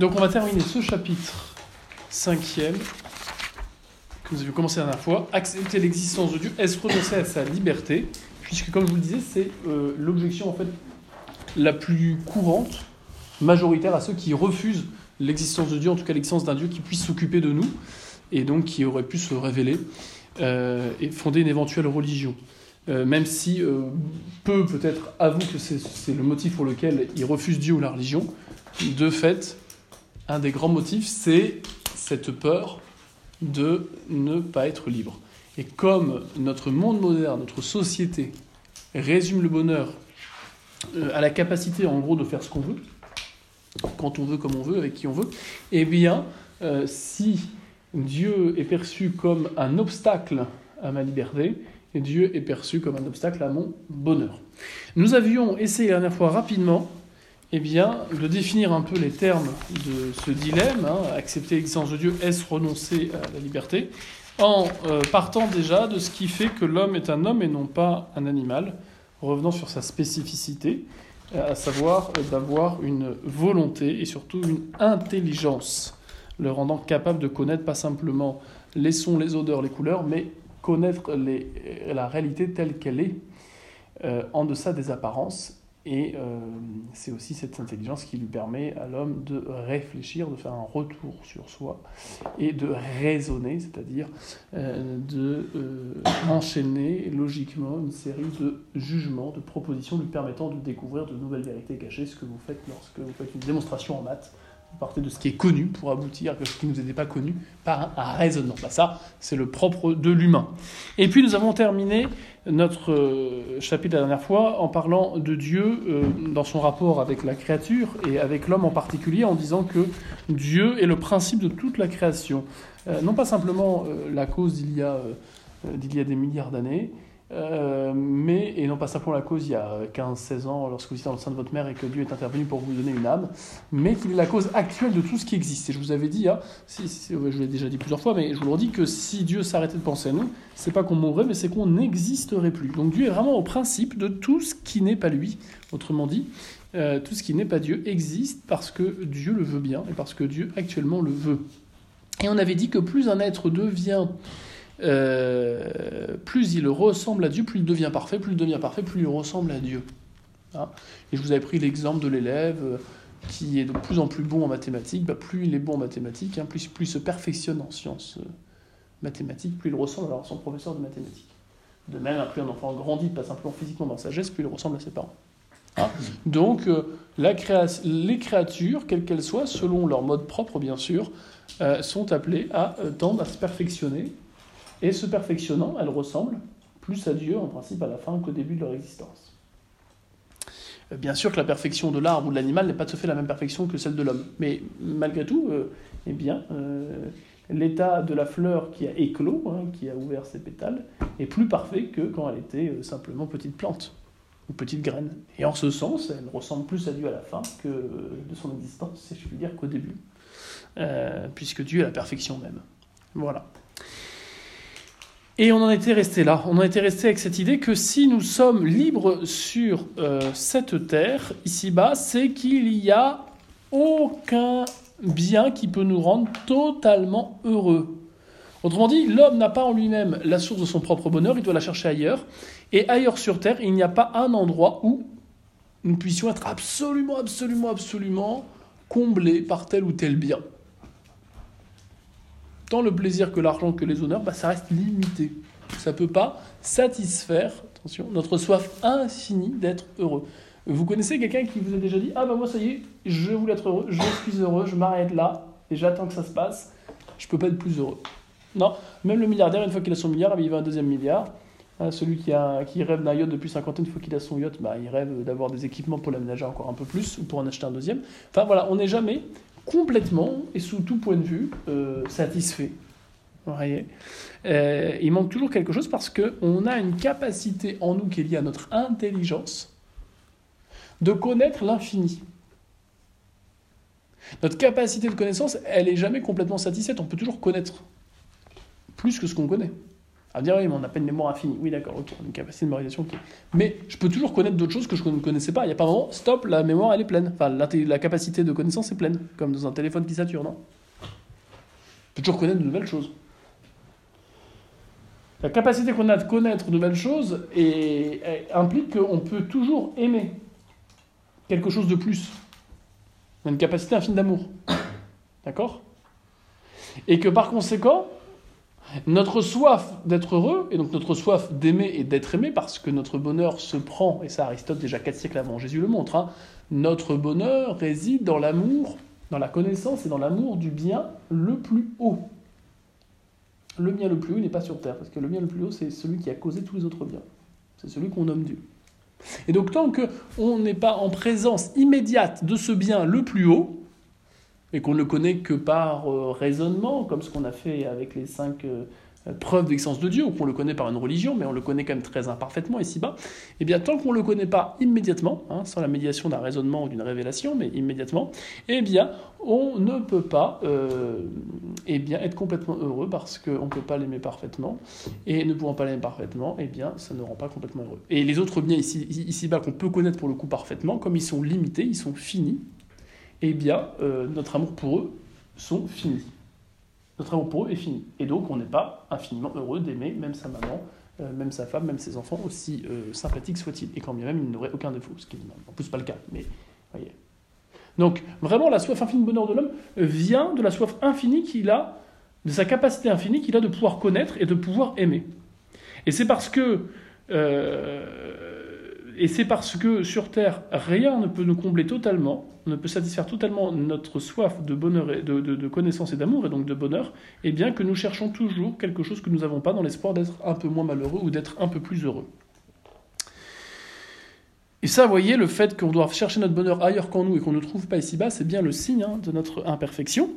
Donc on va terminer ce chapitre cinquième que nous avions commencé la dernière fois. Accepter l'existence de Dieu, est-ce renoncer à sa liberté? Puisque comme je vous le disais, c'est euh, l'objection en fait la plus courante, majoritaire à ceux qui refusent l'existence de Dieu, en tout cas l'existence d'un Dieu qui puisse s'occuper de nous, et donc qui aurait pu se révéler euh, et fonder une éventuelle religion. Euh, même si peu peut-être avouent que c'est le motif pour lequel ils refusent Dieu ou la religion, de fait, un des grands motifs, c'est cette peur de ne pas être libre. Et comme notre monde moderne, notre société résume le bonheur à la capacité en gros de faire ce qu'on veut, quand on veut, comme on veut, avec qui on veut, eh bien, si Dieu est perçu comme un obstacle à ma liberté, Dieu est perçu comme un obstacle à mon bonheur. Nous avions essayé la dernière fois rapidement eh bien, de définir un peu les termes de ce dilemme, hein, accepter l'existence de Dieu, est-ce renoncer à la liberté, en euh, partant déjà de ce qui fait que l'homme est un homme et non pas un animal, revenant sur sa spécificité, à savoir d'avoir une volonté et surtout une intelligence le rendant capable de connaître pas simplement les sons, les odeurs, les couleurs, mais connaître la réalité telle qu'elle est, euh, en deçà des apparences. Et euh, c'est aussi cette intelligence qui lui permet à l'homme de réfléchir, de faire un retour sur soi et de raisonner, c'est-à-dire euh, de enchaîner logiquement une série de jugements, de propositions lui permettant de découvrir de nouvelles vérités cachées, ce que vous faites lorsque vous faites une démonstration en maths vous partez de ce qui est connu pour aboutir à chose qui ne nous était pas connu par un, raisonnement. Bah, ça, c'est le propre de l'humain. Et puis nous avons terminé notre euh, chapitre la dernière fois en parlant de Dieu euh, dans son rapport avec la créature et avec l'homme en particulier, en disant que Dieu est le principe de toute la création. Euh, non pas simplement la cause d'il y a des milliards d'années, euh, mais, et non pas simplement la cause il y a 15-16 ans, lorsque vous étiez dans le sein de votre mère et que Dieu est intervenu pour vous donner une âme, mais qu'il est la cause actuelle de tout ce qui existe. Et je vous avais dit, hein, si, je l'ai déjà dit plusieurs fois, mais je vous le redis que si Dieu s'arrêtait de penser à nous, c'est pas qu'on mourrait, mais c'est qu'on n'existerait plus. Donc Dieu est vraiment au principe de tout ce qui n'est pas lui. Autrement dit, euh, tout ce qui n'est pas Dieu existe parce que Dieu le veut bien et parce que Dieu actuellement le veut. Et on avait dit que plus un être devient euh, plus il ressemble à Dieu, plus il devient parfait, plus il devient parfait, plus il ressemble à Dieu. Hein? Et je vous avais pris l'exemple de l'élève euh, qui est de plus en plus bon en mathématiques, bah, plus il est bon en mathématiques, hein, plus, il se perfectionne en sciences euh, mathématiques, plus il ressemble à son professeur de mathématiques. De même, plus un enfant grandit, pas simplement physiquement dans sa geste, plus il ressemble à ses parents. Hein? Donc, les créatures, quelles qu'elles soient, selon leur mode propre bien sûr, sont appelées à tendre à se perfectionner et se perfectionnant, elles ressemblent plus à Dieu en principe à la fin qu'au début de leur existence. Euh, bien sûr que la perfection de l'arbre ou de l'animal n'est pas tout à fait la même perfection que celle de l'homme, mais malgré tout, euh, eh bien, euh, l'état de la fleur qui a éclos, hein, qui a ouvert ses pétales, est plus parfait que quand elle était simplement petite plante ou petite graine. Et en ce sens, elle ressemble plus à Dieu à la fin que de son existence, si je puis dire, qu'au début, puisque Dieu est la perfection même. Voilà. Et on en était resté là. On en était resté avec cette idée que si nous sommes libres sur euh, cette terre, ici-bas, c'est qu'il n'y a aucun bien qui peut nous rendre totalement heureux. Autrement dit, l'homme n'a pas en lui-même la source de son propre bonheur, il doit la chercher ailleurs. Et ailleurs sur Terre, il n'y a pas un endroit où nous puissions être absolument, absolument, absolument comblés par tel ou tel bien tant le plaisir que l'argent que les honneurs, bah, ça reste limité. Ça ne peut pas satisfaire, attention, notre soif infinie d'être heureux. Vous connaissez quelqu'un qui vous a déjà dit Ah bah moi ça y est, je voulais être heureux, je suis heureux, je m'arrête là et j'attends que ça se passe, je ne peux pas être plus heureux. Non, même le milliardaire, une fois qu'il a son milliard, il va un deuxième milliard. Hein, celui qui, a, qui rêve d'un yacht depuis 50 ans, une fois qu'il a son yacht, bah, il rêve d'avoir des équipements pour l'aménager encore un peu plus ou pour en acheter un deuxième. Enfin voilà, on n'est jamais complètement et sous tout point de vue euh, satisfait. Euh, il manque toujours quelque chose parce qu'on a une capacité en nous qui est liée à notre intelligence de connaître l'infini. Notre capacité de connaissance, elle n'est jamais complètement satisfaite. On peut toujours connaître plus que ce qu'on connaît. À dire, oui, mais on n'a pas une mémoire infinie. Oui, d'accord, ok, une capacité de mémorisation, ok. Mais je peux toujours connaître d'autres choses que je ne connaissais pas. Il n'y a pas vraiment, stop, la mémoire, elle est pleine. Enfin, la, capacité de connaissance est pleine, comme dans un téléphone qui sature, non? Je peux toujours connaître de nouvelles choses. La capacité qu'on a de connaître de nouvelles choses implique qu'on peut toujours aimer quelque chose de plus. On a une capacité infinie d'amour. D'accord? Et que par conséquent, notre soif d'être heureux, et donc notre soif d'aimer et d'être aimé, parce que notre bonheur se prend, et ça Aristote déjà quatre siècles avant Jésus le montre, hein, notre bonheur réside dans l'amour, dans la connaissance et dans l'amour du bien le plus haut. Le bien le plus haut n'est pas sur terre, parce que le bien le plus haut, c'est celui qui a causé tous les autres biens. C'est celui qu'on nomme Dieu. Et donc tant qu'on n'est pas en présence immédiate de ce bien le plus haut, et qu'on ne connaît que par euh, raisonnement, comme ce qu'on a fait avec les cinq euh, preuves d'existence de Dieu, ou qu'on le connaît par une religion, mais on le connaît quand même très imparfaitement ici-bas, eh bien tant qu'on ne le connaît pas immédiatement, hein, sans la médiation d'un raisonnement ou d'une révélation, mais immédiatement, eh bien on ne peut pas euh, eh bien, être complètement heureux parce qu'on ne peut pas l'aimer parfaitement, et ne pouvant pas l'aimer parfaitement, eh bien ça ne rend pas complètement heureux. Et les autres biens ici, ici-bas qu'on peut connaître pour le coup parfaitement, comme ils sont limités, ils sont finis, eh bien, euh, notre amour pour eux sont finis. Notre amour pour eux est fini. Et donc, on n'est pas infiniment heureux d'aimer même sa maman, euh, même sa femme, même ses enfants, aussi euh, sympathiques soient-ils. Et quand bien même, ils n'auraient aucun défaut, ce qui n'est en plus pas le cas. Mais, voyez. Donc, vraiment, la soif infinie de bonheur de l'homme vient de la soif infinie qu'il a, de sa capacité infinie qu'il a de pouvoir connaître et de pouvoir aimer. Et c'est parce que et c'est parce que sur Terre, rien ne peut nous combler totalement, ne peut satisfaire totalement notre soif de bonheur, de, de, connaissance et d'amour, et donc de bonheur, et eh bien que nous cherchons toujours quelque chose que nous n'avons pas dans l'espoir d'être un peu moins malheureux ou d'être un peu plus heureux. Et ça, vous voyez, le fait qu'on doit chercher notre bonheur ailleurs qu'en nous et qu'on ne trouve pas ici-bas, c'est bien le signe hein, de notre imperfection.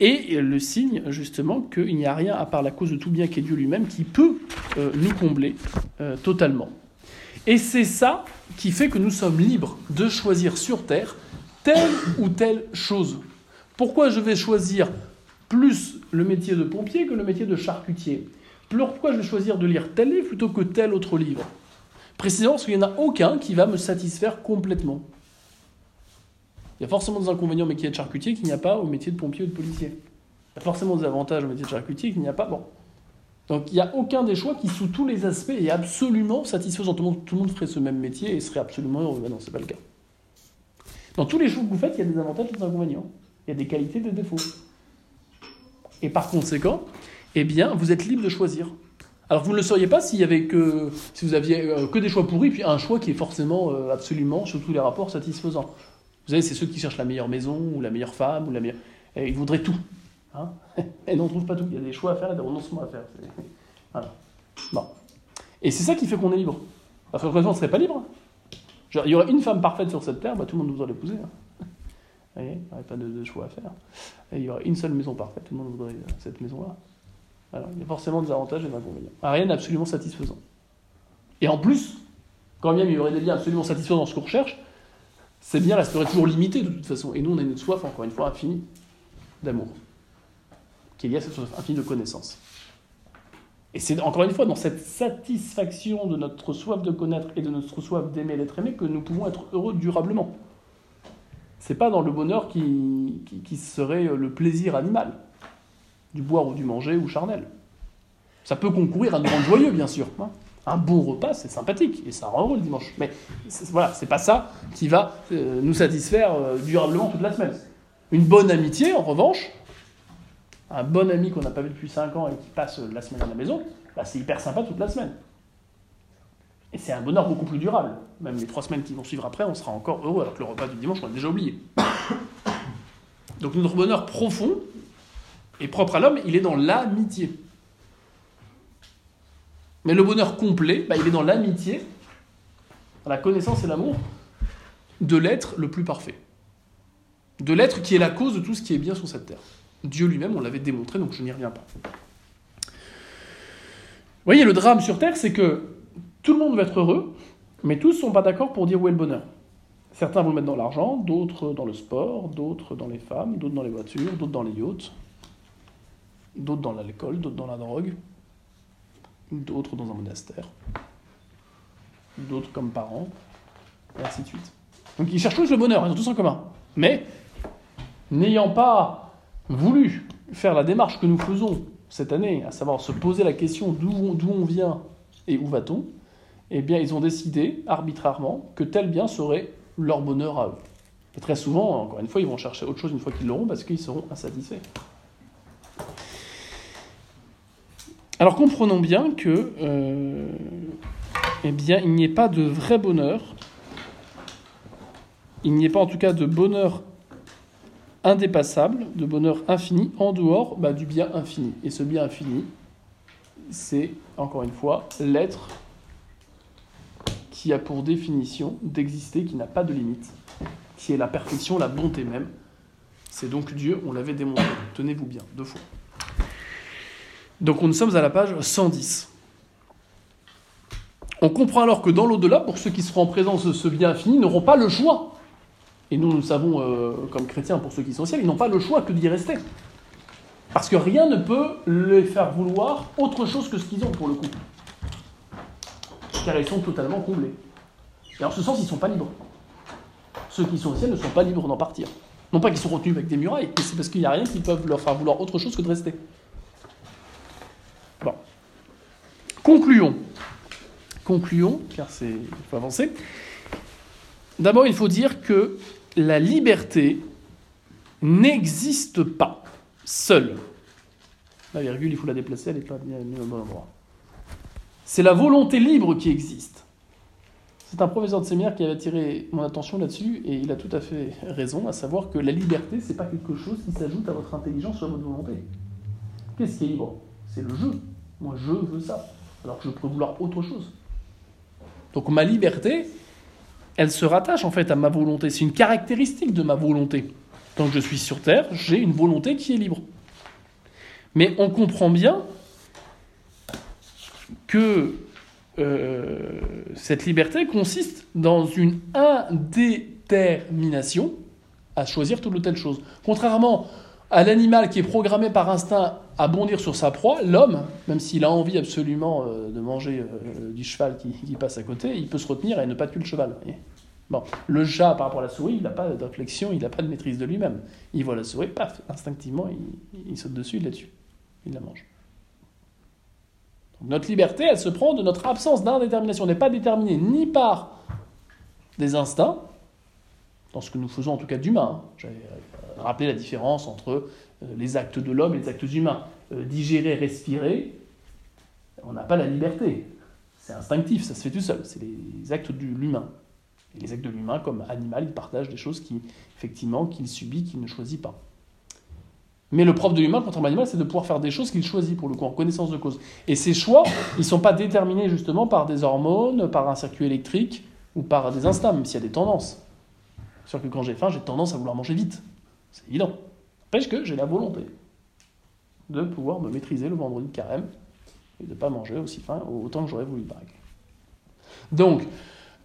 Et le signe, justement, qu'il n'y a rien à part la cause de tout bien qui est Dieu lui-même qui peut euh, nous combler euh, totalement. Et c'est ça qui fait que nous sommes libres de choisir sur Terre telle ou telle chose. Pourquoi je vais choisir plus le métier de pompier que le métier de charcutier? Pourquoi je vais choisir de lire tel livre plutôt que tel autre livre? Précisément parce qu'il n'y en a aucun qui va me satisfaire complètement. Il y a forcément des inconvénients au métier de charcutier qu'il n'y a pas au métier de pompier ou de policier. Il y a forcément des avantages au métier de charcutier qu'il n'y a pas. Bon, donc il n'y a aucun des choix qui, sous tous les aspects, est absolument satisfaisant. Tout le monde, ferait ce même métier et serait absolument heureux. Non, c'est pas le cas. Dans tous les choix que vous faites, il y a des avantages et des inconvénients. Il y a des qualités et des défauts. Et par conséquent, eh bien, vous êtes libre de choisir. Alors vous ne le sauriez pas si vous aviez euh, que des choix pourris, puis un choix qui est forcément euh, absolument sur tous les rapports satisfaisant. Vous savez, c'est ceux qui cherchent la meilleure maison ou la meilleure femme ou la meilleure. ils voudraient tout. Hein et on trouve pas tout. Il y a des choix à faire et des renoncements à faire. Voilà. Bon. Et c'est ça qui fait qu'on est libre. Parce que on ne serait pas libre. il y aurait une femme parfaite sur cette terre, bah, tout le monde voudrait l'épouser. Hein. Vous voyez, il n'y aurait pas de, choix à faire. Et il y aurait une seule maison parfaite, tout le monde voudrait cette maison-là. Alors, il y a forcément des avantages et des inconvénients. Rien d'absolument satisfaisant. Et en plus, quand bien il y aurait des liens absolument satisfaisants dans ce qu'on recherche, ces biens resteraient toujours limités de toute façon. Et nous, on a une soif, encore une fois, infinie d'amour qu'il y a cette soif infinie de connaissance. Et c'est encore une fois dans cette satisfaction de notre soif de connaître et de notre soif d'aimer et d'être aimé que nous pouvons être heureux durablement. C'est pas dans le bonheur qui, qui, serait le plaisir animal, du boire ou du manger ou charnel. Ça peut concourir à nous rendre joyeux, bien sûr. Hein. Un bon repas, c'est sympathique et ça rend heureux le dimanche. Mais voilà, c'est pas ça qui va euh, nous satisfaire euh, durablement toute la semaine. Une bonne amitié, en revanche, un bon ami qu'on n'a pas vu depuis 5 ans et qui passe la semaine à la maison, bah, c'est hyper sympa toute la semaine. Et c'est un bonheur beaucoup plus durable. Même les trois semaines qui vont suivre après, on sera encore heureux, alors que le repas du dimanche, on l'a déjà oublié. Donc notre bonheur profond et propre à l'homme, il est dans l'amitié. Mais le bonheur complet, bah, il est dans l'amitié, dans la connaissance et l'amour de l'être le plus parfait. De l'être qui est la cause de tout ce qui est bien sur cette terre. Dieu lui-même, on l'avait démontré, donc je n'y reviens pas. Vous voyez, le drame sur Terre, c'est que tout le monde veut être heureux, mais tous ne sont pas d'accord pour dire où est le bonheur. Certains vont le mettre dans l'argent, d'autres dans le sport, d'autres dans les femmes, d'autres dans les voitures, d'autres dans les yachts. d'autres dans l'alcool, d'autres dans la drogue, d'autres dans un monastère, d'autres comme parents, et ainsi de suite. Donc ils cherchent tous le bonheur, ils ont tous en commun. Mais, n'ayant pas voulu faire la démarche que nous faisons cette année, à savoir se poser la question d'où on vient et où va-t-on, eh bien ils ont décidé arbitrairement que tel bien serait leur bonheur à eux. Et très souvent, encore une fois, ils vont chercher autre chose une fois qu'ils l'auront parce qu'ils seront insatisfaits. Alors comprenons bien que, euh, eh bien, il n'y ait pas de vrai bonheur, il n'y ait pas en tout cas de bonheur indépassable, de bonheur infini, en dehors bah, du bien infini. Et ce bien infini, c'est, encore une fois, l'être qui a pour définition d'exister, qui n'a pas de limite, qui est la perfection, la bonté même. C'est donc Dieu, on l'avait démontré. Tenez-vous bien, deux fois. Donc nous sommes à la page 110. On comprend alors que dans l'au-delà, pour ceux qui seront en présence de ce bien infini, n'auront pas le choix. Et nous, nous savons, euh, comme chrétiens, pour ceux qui sont au ciel, ils n'ont pas le choix que d'y rester. Parce que rien ne peut les faire vouloir autre chose que ce qu'ils ont, pour le coup. Car ils sont totalement comblés. Et en ce sens, ils ne sont pas libres. Ceux qui sont au ciel ne sont pas libres d'en partir. Non pas qu'ils sont retenus avec des murailles, mais c'est parce qu'il n'y a rien qui peut leur faire vouloir autre chose que de rester. Bon. Concluons. Concluons, car c'est, il faut avancer. D'abord, il faut dire que la liberté n'existe pas seule. La virgule, il faut la déplacer, elle n'est pas bien au bon endroit. C'est la volonté libre qui existe. C'est un professeur de séminaire qui avait attiré mon attention là-dessus, et il a tout à fait raison, à savoir que la liberté, c'est pas quelque chose qui s'ajoute à votre intelligence ou à votre volonté. Qu'est-ce qui est libre? C'est le jeu. Moi, je veux ça, alors que je peux vouloir autre chose. Donc ma liberté, elle se rattache en fait à ma volonté. C'est une caractéristique de ma volonté. Que je suis sur Terre, j'ai une volonté qui est libre. Mais on comprend bien que euh, cette liberté consiste dans une indétermination à choisir telle ou telle chose. Contrairement à l'animal qui est programmé par instinct à bondir sur sa proie, l'homme, même s'il a envie absolument euh, de manger euh, du cheval qui, passe à côté, il peut se retenir et ne pas tuer le cheval. Bon, le chat par rapport à la souris, il n'a pas de réflexion, il n'a pas de maîtrise de lui-même. Il voit la souris, paf, instinctivement, il, saute dessus, il la tue, il la mange. Notre liberté, elle se prend de notre absence d'indétermination. On n'est pas déterminé ni par des instincts, dans ce que nous faisons en tout cas d'humain. Hein rappeler la différence entre euh, les actes de l'homme et les actes humains. Euh, digérer, respirer, on n'a pas la liberté. C'est instinctif, ça se fait tout seul. C'est les actes de l'humain. Et les actes de l'humain, comme animal, il partage des choses qui, effectivement, qu'il subit, qu'il ne choisit pas. Mais le propre de l'humain, contrairement à l'animal, c'est de pouvoir faire des choses qu'il choisit, pour le coup, en connaissance de cause. Et ces choix, ils ne sont pas déterminés justement par des hormones, par un circuit électrique ou par des instincts, même s'il y a des tendances. C'est sûr que quand j'ai faim, j'ai tendance à vouloir manger vite. C'est évident. Que j'ai la volonté de pouvoir me maîtriser le vendredi de carême et de ne pas manger aussi faim autant que j'aurais voulu, par Donc,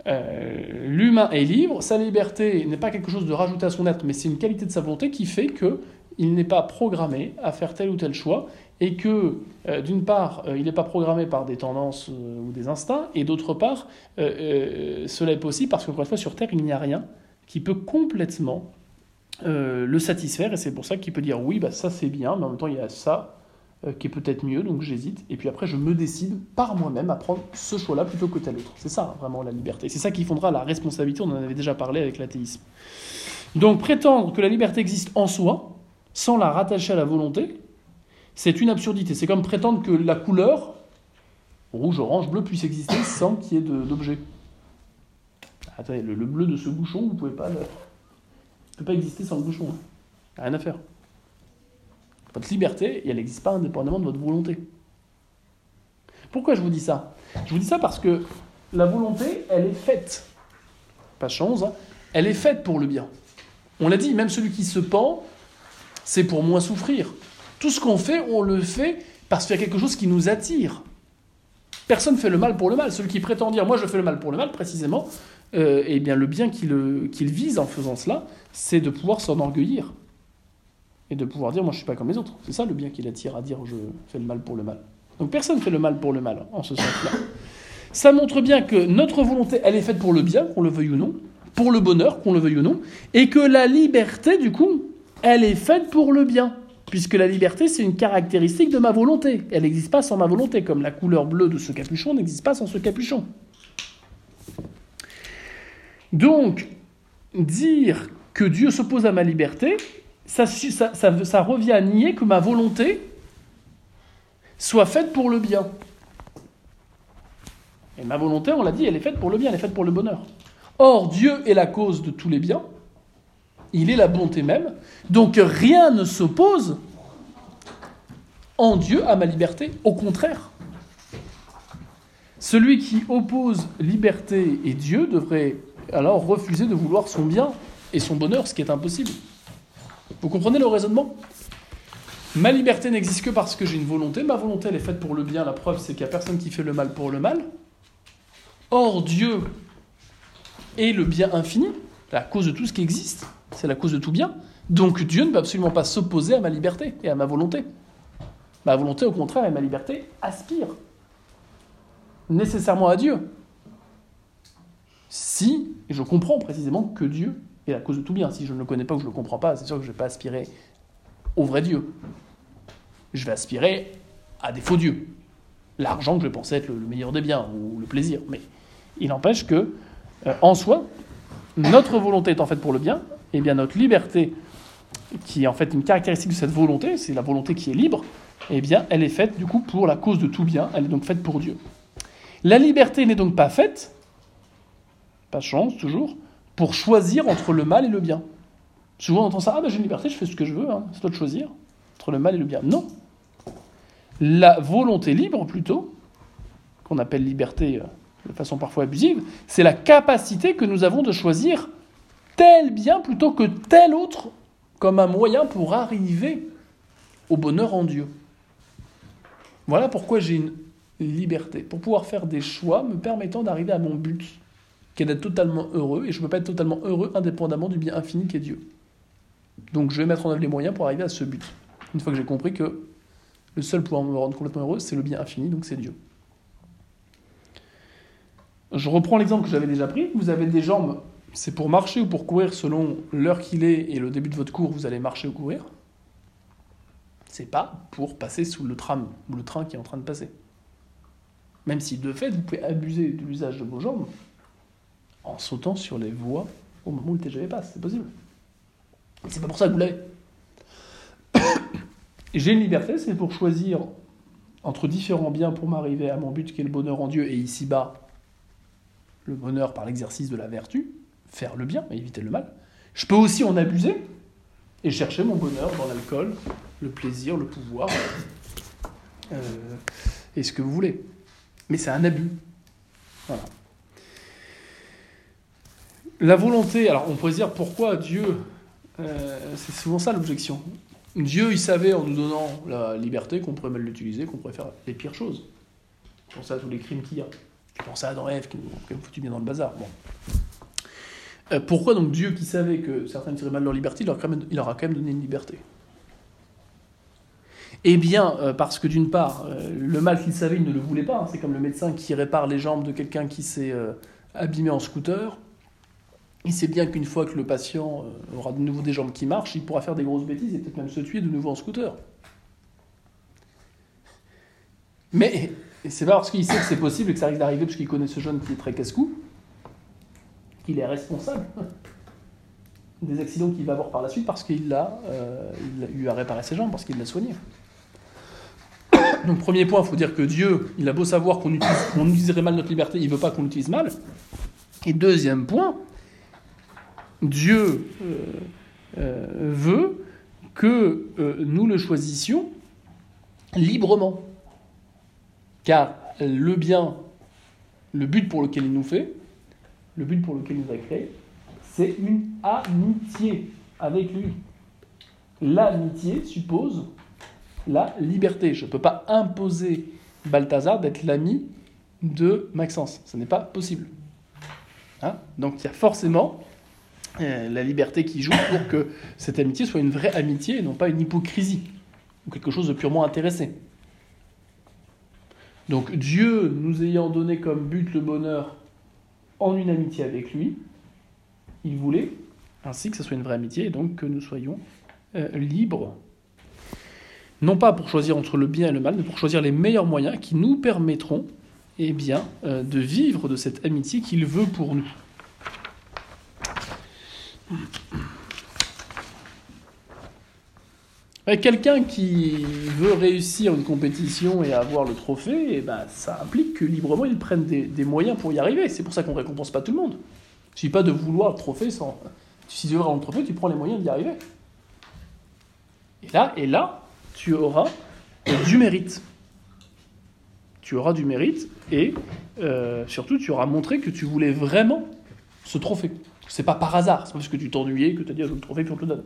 euh, l'humain est libre, sa liberté n'est pas quelque chose de rajouter à son être, mais c'est une qualité de sa volonté qui fait qu'il n'est pas programmé à faire tel ou tel choix, et que, euh, d'une part, euh, il n'est pas programmé par des tendances ou des instincts, et d'autre part, cela est possible parce qu'encore une fois, sur Terre, il n'y a rien qui peut complètement euh, le satisfaire, et c'est pour ça qu'il peut dire oui, bah, ça c'est bien, mais en même temps il y a ça euh, qui est peut-être mieux, donc j'hésite, et puis après je me décide par moi-même à prendre ce choix-là plutôt que tel autre. C'est ça vraiment la liberté. C'est ça qui fondera la responsabilité, on en avait déjà parlé avec l'athéisme. Donc prétendre que la liberté existe en soi, sans la rattacher à la volonté, c'est une absurdité. C'est comme prétendre que la couleur, rouge, orange, bleu, puisse exister sans qu'il y ait d'objet. Attendez, le, le, bleu de ce bouchon, vous pouvez pas le peut pas exister sans le bouchon. Hein. Rien à faire. Votre liberté, elle n'existe pas indépendamment de votre volonté. Pourquoi je vous dis ça? Je vous dis ça parce que la volonté, elle est faite. Pas chance, hein, elle est faite pour le bien. On l'a dit, même celui qui se pend, c'est pour moins souffrir. Tout ce qu'on fait, on le fait parce qu'il y a quelque chose qui nous attire. Personne ne fait le mal pour le mal. Celui qui prétend dire moi je fais le mal pour le mal, précisément, euh, eh bien le bien qu'il vise en faisant cela, c'est de pouvoir s'enorgueillir. et de pouvoir dire moi je suis pas comme les autres. C'est ça le bien qui l'attire à dire je fais le mal pour le mal. Donc personne ne fait le mal pour le mal en ce sens-là. Ça montre bien que notre volonté, elle est faite pour le bien, qu'on le veuille ou non, pour le bonheur, qu'on le veuille ou non, et que la liberté, du coup, elle est faite pour le bien. Puisque la liberté, c'est une caractéristique de ma volonté. Elle n'existe pas sans ma volonté, comme la couleur bleue de ce capuchon n'existe pas sans ce capuchon. Donc, dire que Dieu s'oppose à ma liberté, ça, revient à nier que ma volonté soit faite pour le bien. Et ma volonté, on l'a dit, elle est faite pour le bien, elle est faite pour le bonheur. Or, Dieu est la cause de tous les biens, il est la bonté même, donc rien ne s'oppose en Dieu à ma liberté, au contraire. Celui qui oppose liberté et Dieu devrait alors refuser de vouloir son bien et son bonheur, ce qui est impossible. Vous comprenez le raisonnement? Ma liberté n'existe que parce que j'ai une volonté. Ma volonté, elle est faite pour le bien. La preuve, c'est qu'il n'y a personne qui fait le mal pour le mal. Or, Dieu est le bien infini, la cause de tout ce qui existe. C'est la cause de tout bien. Donc, Dieu ne peut absolument pas s'opposer à ma liberté et à ma volonté. Ma volonté, au contraire, et ma liberté aspirent nécessairement à Dieu. Si je comprends précisément que Dieu est la cause de tout bien. Si je ne le connais pas ou je ne le comprends pas, c'est sûr que je ne vais pas aspirer au vrai Dieu. Je vais aspirer à des faux dieux. L'argent que je pensais être le meilleur des biens, ou le plaisir. Mais il n'empêche que, euh, en soi, notre volonté étant faite pour le bien, et bien notre liberté, qui est en fait une caractéristique de cette volonté, c'est la volonté qui est libre, eh bien elle est faite du coup pour la cause de tout bien, elle est donc faite pour Dieu. La liberté n'est donc pas faite, pas chance toujours, pour choisir entre le mal et le bien. Souvent on entend ça, ah ben j'ai une liberté, je fais ce que je veux, hein. c'est toi de choisir entre le mal et le bien. Non. La volonté libre plutôt, qu'on appelle liberté euh, de façon parfois abusive, c'est la capacité que nous avons de choisir tel bien plutôt que tel autre comme un moyen pour arriver au bonheur en Dieu. Voilà pourquoi j'ai une liberté, pour pouvoir faire des choix me permettant d'arriver à mon but, qui est d'être totalement heureux, et je ne peux pas être totalement heureux indépendamment du bien infini qu'est Dieu. Donc je vais mettre en œuvre les moyens pour arriver à ce but. Une fois que j'ai compris que le seul pouvoir me rendre complètement heureux, c'est le bien infini, donc c'est Dieu. Je reprends l'exemple que j'avais déjà pris. Vous avez des jambes, c'est pour marcher ou pour courir selon l'heure qu'il est et le début de votre cours, vous allez marcher ou courir. C'est pas pour passer sous le tram ou le train qui est en train de passer. Même si de fait, vous pouvez abuser de l'usage de vos jambes en sautant sur les voies au moment où le TGV passe, c'est possible. C'est pas pour ça que vous l'avez. J'ai une liberté, c'est pour choisir entre différents biens pour m'arriver à mon but qui est le bonheur en Dieu et ici-bas, le bonheur par l'exercice de la vertu, faire le bien et éviter le mal. Je peux aussi en abuser et chercher mon bonheur dans l'alcool, le plaisir, le pouvoir, euh, et ce que vous voulez. Mais c'est un abus. Voilà. La volonté, alors on pourrait se dire pourquoi Dieu, euh, c'est souvent ça l'objection. Dieu, il savait en nous donnant la liberté qu'on pourrait mal l'utiliser, qu'on pourrait faire les pires choses. Pensez à tous les crimes qu'il y a. Pensez à Adam Ève qui nous foutu bien dans le bazar. Euh, pourquoi donc Dieu, qui savait que certains tiraient mal leur liberté, il leur, a quand même donné une liberté? Eh bien, euh, parce que d'une part, le mal qu'il savait, il ne le voulait pas. C'est comme le médecin qui répare les jambes de quelqu'un qui s'est abîmé en scooter il sait bien qu'une fois que le patient euh, aura de nouveau des jambes qui marchent, il pourra faire des grosses bêtises et peut-être même se tuer de nouveau en scooter. Mais c'est pas parce qu'il sait que c'est possible et que ça risque d'arriver parce qu'il connaît ce jeune qui est très casse-cou qu'il est responsable des accidents qu'il va avoir par la suite parce qu'il l'a, euh, lui a réparé ses jambes, parce qu'il l'a soigné. Donc premier point, il faut dire que Dieu, il a beau savoir qu'on utiliserait mal notre liberté, il ne veut pas qu'on l'utilise mal. Et deuxième point, Dieu euh, euh, veut que euh, nous le choisissions librement. Car le bien, le but pour lequel il nous fait, le but pour lequel il nous a créé, c'est une amitié avec lui. L'amitié suppose la liberté. Je ne peux pas imposer Balthazar d'être l'ami de Maxence. Ce n'est pas possible. Hein? Donc il y a forcément la liberté qui joue pour que cette amitié soit une vraie amitié et non pas une hypocrisie ou quelque chose de purement intéressé. Donc Dieu nous ayant donné comme but le bonheur en une amitié avec lui, il voulait ainsi que ce soit une vraie amitié et donc que nous soyons euh, libres. Non pas pour choisir entre le bien et le mal, mais pour choisir les meilleurs moyens qui nous permettront eh euh, de vivre de cette amitié qu'il veut pour nous. Quelqu'un qui veut réussir une compétition et avoir le trophée, eh ben, ça implique que librement il prenne des, moyens pour y arriver. C'est pour ça qu'on ne récompense pas tout le monde. Il ne suffit pas de vouloir le trophée sans. Si tu veux avoir le trophée, tu prends les moyens d'y arriver. Et là, et là, tu auras du mérite. Tu auras du mérite et euh, surtout tu auras montré que tu voulais vraiment ce trophée. C'est pas par hasard, c'est pas parce que tu t'ennuyais que tu as dit ah, je le trophée puis on te le donne.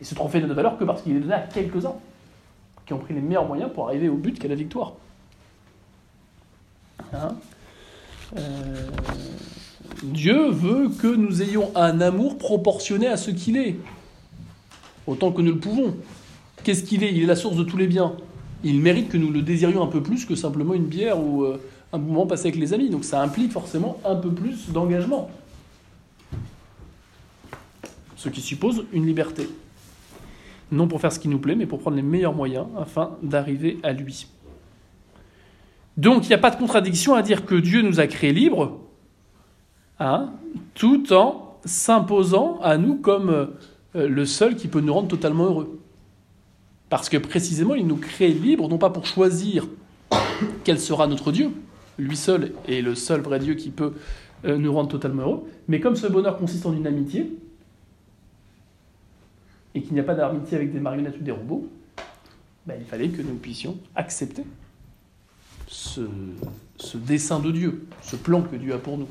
Et ce trophée n'a de valeur que parce qu'il est donné à quelques-uns qui ont pris les meilleurs moyens pour arriver au but qu'est la victoire. Hein? Euh, Dieu veut que nous ayons un amour proportionné à ce qu'il est, autant que nous le pouvons. Qu'est-ce qu'il est? Il est la source de tous les biens. Il mérite que nous le désirions un peu plus que simplement une bière ou euh, un moment passé avec les amis. Donc ça implique forcément un peu plus d'engagement ce qui suppose une liberté. Non pour faire ce qui nous plaît, mais pour prendre les meilleurs moyens afin d'arriver à lui. Donc il n'y a pas de contradiction à dire que Dieu nous a créés libres, hein, tout en s'imposant à nous comme euh, le seul qui peut nous rendre totalement heureux. Parce que précisément, il nous crée libres, non pas pour choisir quel sera notre Dieu, lui seul est le seul vrai Dieu qui peut euh, nous rendre totalement heureux, mais comme ce bonheur consiste en une amitié, et qu'il n'y a pas d'amitié avec des marionnettes ou des robots, ben, il fallait que nous puissions accepter ce, dessin de Dieu, ce plan que Dieu a pour nous.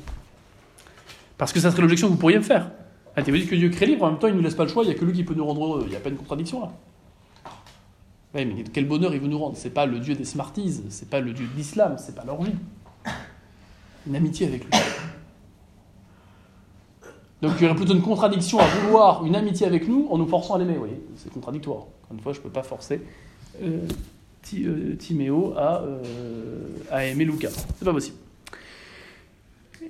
Parce que ça serait l'objection que vous pourriez me faire. Ah, veux dire que Dieu crée libre, en même temps il ne nous laisse pas le choix, il n'y a que lui qui peut nous rendre heureux. Il n'y a pas de contradiction là. Mais quel bonheur il veut nous rendre C'est pas le Dieu des Smarties, c'est pas le Dieu de l'islam, c'est pas l'orgie. Une amitié avec lui. Donc il y aurait plutôt une contradiction à vouloir une amitié avec nous en nous forçant à l'aimer. Vous voyez, c'est contradictoire. Encore une fois, je ne peux pas forcer euh, euh, Timéo à, euh, à aimer Lucas. C'est pas possible.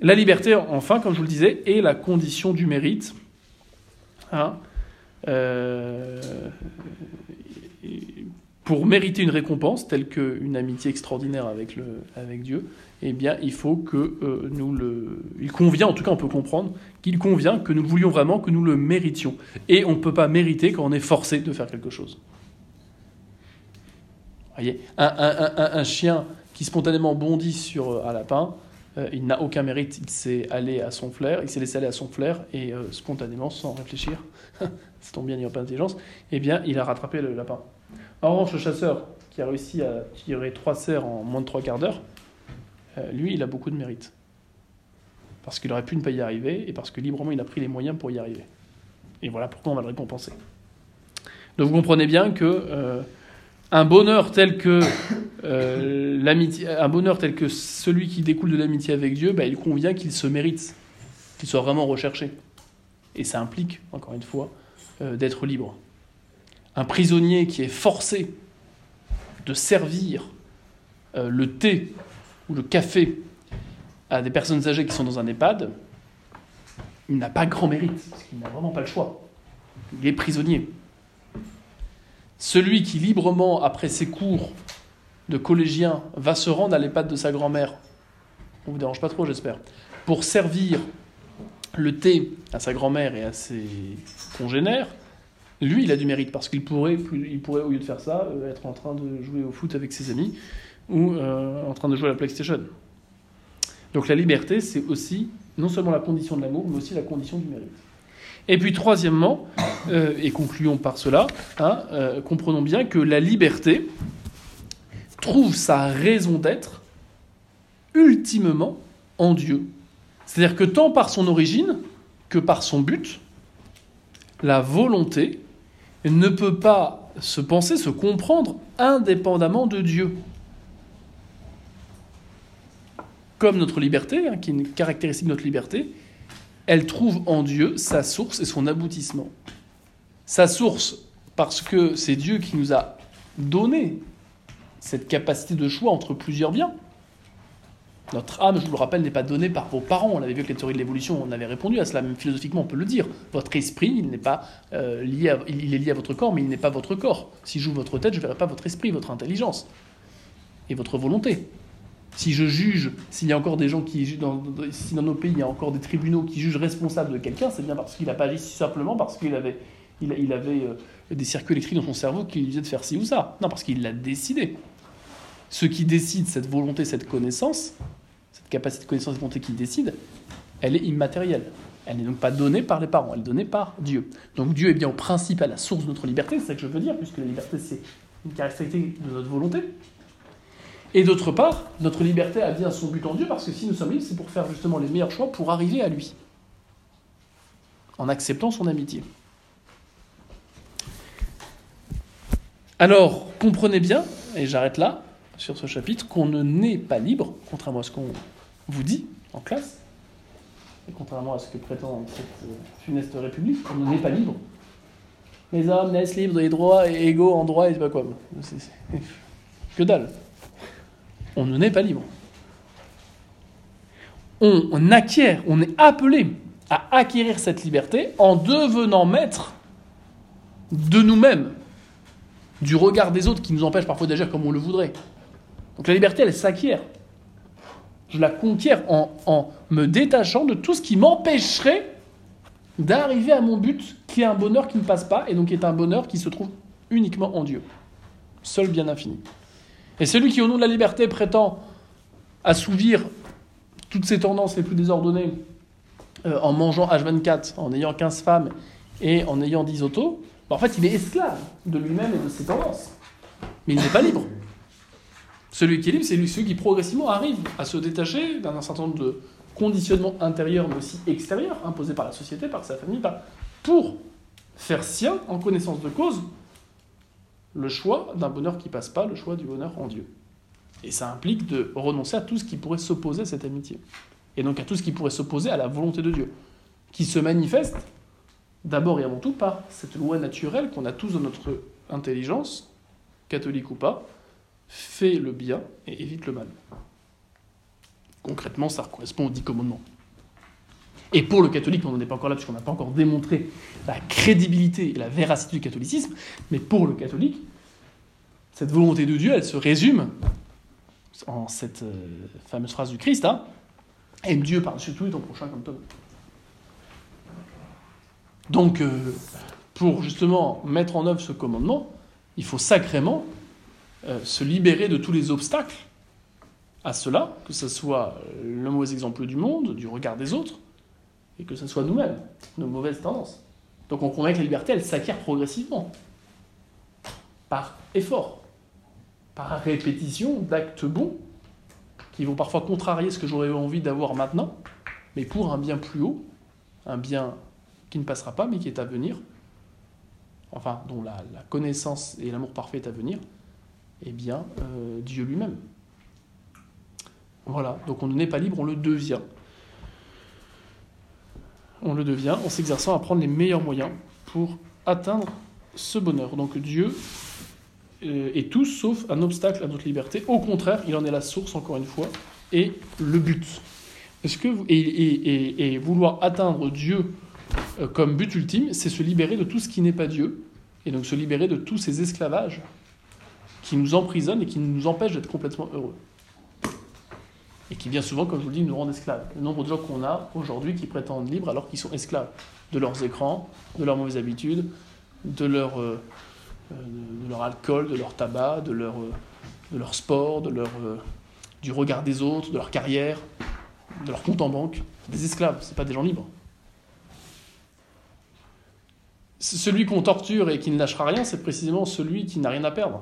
La liberté, enfin, comme je vous le disais, est la condition du mérite. Hein pour mériter une récompense telle qu'une amitié extraordinaire avec, le, avec Dieu, eh bien, il faut que euh, nous le. Il convient, en tout cas, on peut comprendre qu'il convient que nous voulions vraiment, que nous le méritions. Et on ne peut pas mériter quand on est forcé de faire quelque chose. Voyez, un, chien qui spontanément bondit sur euh, un lapin, euh, il n'a aucun mérite. Il s'est allé à son flair, il s'est laissé aller à son flair et spontanément, sans réfléchir, c'est tombe bien, il n'y a pas d'intelligence, eh bien, il a rattrapé le lapin. En revanche, le chasseur qui a réussi à tirer trois cerfs en moins de trois quarts d'heure, euh, lui, il a beaucoup de mérite. Parce qu'il aurait pu ne pas y arriver et parce que librement, il a pris les moyens pour y arriver. Et voilà pourquoi on va le récompenser. Donc vous comprenez bien que euh, un bonheur tel que euh, l'amitié, un bonheur tel que celui qui découle de l'amitié avec Dieu, bah, il convient qu'il se mérite, qu'il soit vraiment recherché. Et ça implique, encore une fois, d'être libre. Un prisonnier qui est forcé de servir le thé ou le café à des personnes âgées qui sont dans un EHPAD, il n'a pas grand mérite, parce qu'il n'a vraiment pas le choix. Il est prisonnier. Celui qui librement, après ses cours de collégien, va se rendre à l'EHPAD de sa grand-mère, on ne vous dérange pas trop j'espère, pour servir le thé à sa grand-mère et à ses congénères, lui, il a du mérite parce qu'il pourrait, au lieu de faire ça, euh, être en train de jouer au foot avec ses amis ou euh, en train de jouer à la PlayStation. Donc la liberté, c'est aussi non seulement la condition de l'amour, mais aussi la condition du mérite. Et puis troisièmement, euh, et concluons par cela, hein, comprenons bien que la liberté trouve sa raison d'être ultimement en Dieu. C'est-à-dire que tant par son origine que par son but, la volonté ne peut pas se penser, se comprendre indépendamment de Dieu. comme notre liberté, hein, qui est une caractéristique de notre liberté, elle trouve en Dieu sa source et son aboutissement. Sa source, parce que c'est Dieu qui nous a donné cette capacité de choix entre plusieurs biens. Notre âme, je vous le rappelle, n'est pas donnée par vos parents. On l'avait vu avec les théories de l'évolution, on avait répondu à cela, même philosophiquement, on peut le dire. Votre esprit, il n'est pas euh, lié, il est lié à votre corps, mais il n'est pas votre corps. Si j'ouvre votre tête, je ne verrai pas votre esprit, votre intelligence et votre volonté. Si je juge, s'il y a encore des gens qui si dans nos pays il y a encore des tribunaux qui jugent responsable de quelqu'un, c'est bien parce qu'il n'a pas agi simplement parce qu'il avait, il, avait euh, des circuits électriques dans son cerveau qui lui disaient de faire ci ou ça. Non, parce qu'il l'a décidé. Ceux qui décident cette volonté, cette connaissance, capacité de connaissance et de volonté qui décide, elle est immatérielle. Elle n'est donc pas donnée par les parents, elle est donnée par Dieu. Donc Dieu est bien au principe à la source de notre liberté, c'est ça que je veux dire, puisque la liberté c'est une caractéristique de notre volonté. Et d'autre part, notre liberté a bien son but en Dieu, parce que si nous sommes libres, c'est pour faire justement les meilleurs choix pour arriver à lui, en acceptant son amitié. Alors, comprenez bien, et j'arrête là, sur ce chapitre, qu'on ne naît pas libre, contrairement à ce qu'on vous dit en classe, et contrairement à ce que prétend cette euh, funeste république, on ne naît pas libre. Les hommes naissent libres des droits et égaux en droit et pas quoi. Que dalle on ne naît pas libre. On, acquiert, on est appelé à acquérir cette liberté en devenant maître de nous-mêmes, du regard des autres qui nous empêche parfois d'agir comme on le voudrait. Donc la liberté, elle s'acquiert. Je la conquiers en, me détachant de tout ce qui m'empêcherait d'arriver à mon but, qui est un bonheur qui ne passe pas, et donc est un bonheur qui se trouve uniquement en Dieu. Seul bien infini. Et celui qui, au nom de la liberté, prétend assouvir toutes ces tendances les plus désordonnées euh, en mangeant H24, en ayant 15 femmes et en ayant 10 autos, bah, en fait, il est esclave de lui-même et de ses tendances. Mais il n'est pas libre. Celui qui est libre, c'est celui qui progressivement arrive à se détacher d'un certain nombre de conditionnements intérieurs, mais aussi extérieurs, imposés par la société, par sa famille, pour faire sien, en connaissance de cause, le choix d'un bonheur qui passe pas, le choix du bonheur en Dieu. Et ça implique de renoncer à tout ce qui pourrait s'opposer à cette amitié. Et donc à tout ce qui pourrait s'opposer à la volonté de Dieu, qui se manifeste d'abord et avant tout par cette loi naturelle qu'on a tous dans notre intelligence, catholique ou pas, fais le bien et évite le mal. Concrètement, ça correspond aux dix commandements. Et pour le catholique, on n'en est pas encore là, puisqu'on n'a pas encore démontré la crédibilité et la véracité du catholicisme, mais pour le catholique, cette volonté de Dieu, elle se résume en cette euh, fameuse phrase du Christ, hein, aime Dieu par-dessus tout et ton prochain comme toi. Donc, euh, pour justement mettre en œuvre ce commandement, il faut sacrément euh, se libérer de tous les obstacles à cela, que ce soit le mauvais exemple du monde, du regard des autres, et que ce soit nous-mêmes, nos mauvaises tendances. Donc on convainc que la liberté, elle s'acquiert progressivement, par effort, par répétition d'actes bons, qui vont parfois contrarier ce que j'aurais envie d'avoir maintenant, mais pour un bien plus haut, un bien qui ne passera pas, mais qui est à venir, enfin, dont la, connaissance et l'amour parfait est à venir, eh bien, euh, Dieu lui-même. Voilà, donc on n'est pas libre, on le devient on le devient en s'exerçant à prendre les meilleurs moyens pour atteindre ce bonheur. Donc Dieu euh, est tout sauf un obstacle à notre liberté. Au contraire, il en est la source, encore une fois, et le but. Est-ce que et, vouloir atteindre Dieu euh, comme but ultime, c'est se libérer de tout ce qui n'est pas Dieu, et donc se libérer de tous ces esclavages qui nous emprisonnent et qui nous empêchent d'être complètement heureux et qui bien souvent, comme je vous le dis, nous rendent esclaves. Le nombre de gens qu'on a aujourd'hui qui prétendent libres alors qu'ils sont esclaves de leurs écrans, de leurs mauvaises habitudes, de leur, euh, euh, de leur alcool, de leur tabac, de leur, euh, de leur sport, de leur, du regard des autres, de leur carrière, de leur compte en banque. Des esclaves, ce pas des gens libres. Celui qu'on torture et qui ne lâchera rien, c'est précisément celui qui n'a rien à perdre.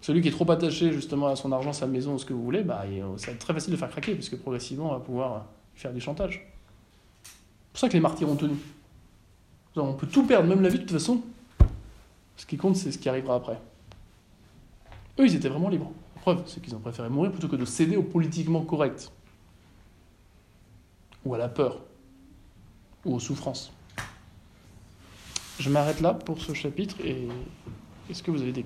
Celui qui est trop attaché justement à son argent, sa maison, ce que vous voulez, bah, c'est très facile de faire craquer, puisque progressivement on va pouvoir faire du chantage. C'est pour ça que les martyrs ont tenu. On peut tout perdre, même la vie de toute façon. Ce qui compte, c'est ce qui arrivera après. Eux, ils étaient vraiment libres. Preuve, c'est qu'ils ont préféré mourir plutôt que de céder au politiquement correct. ou à la peur, ou aux souffrances. Je m'arrête là pour ce chapitre et est-ce que vous avez des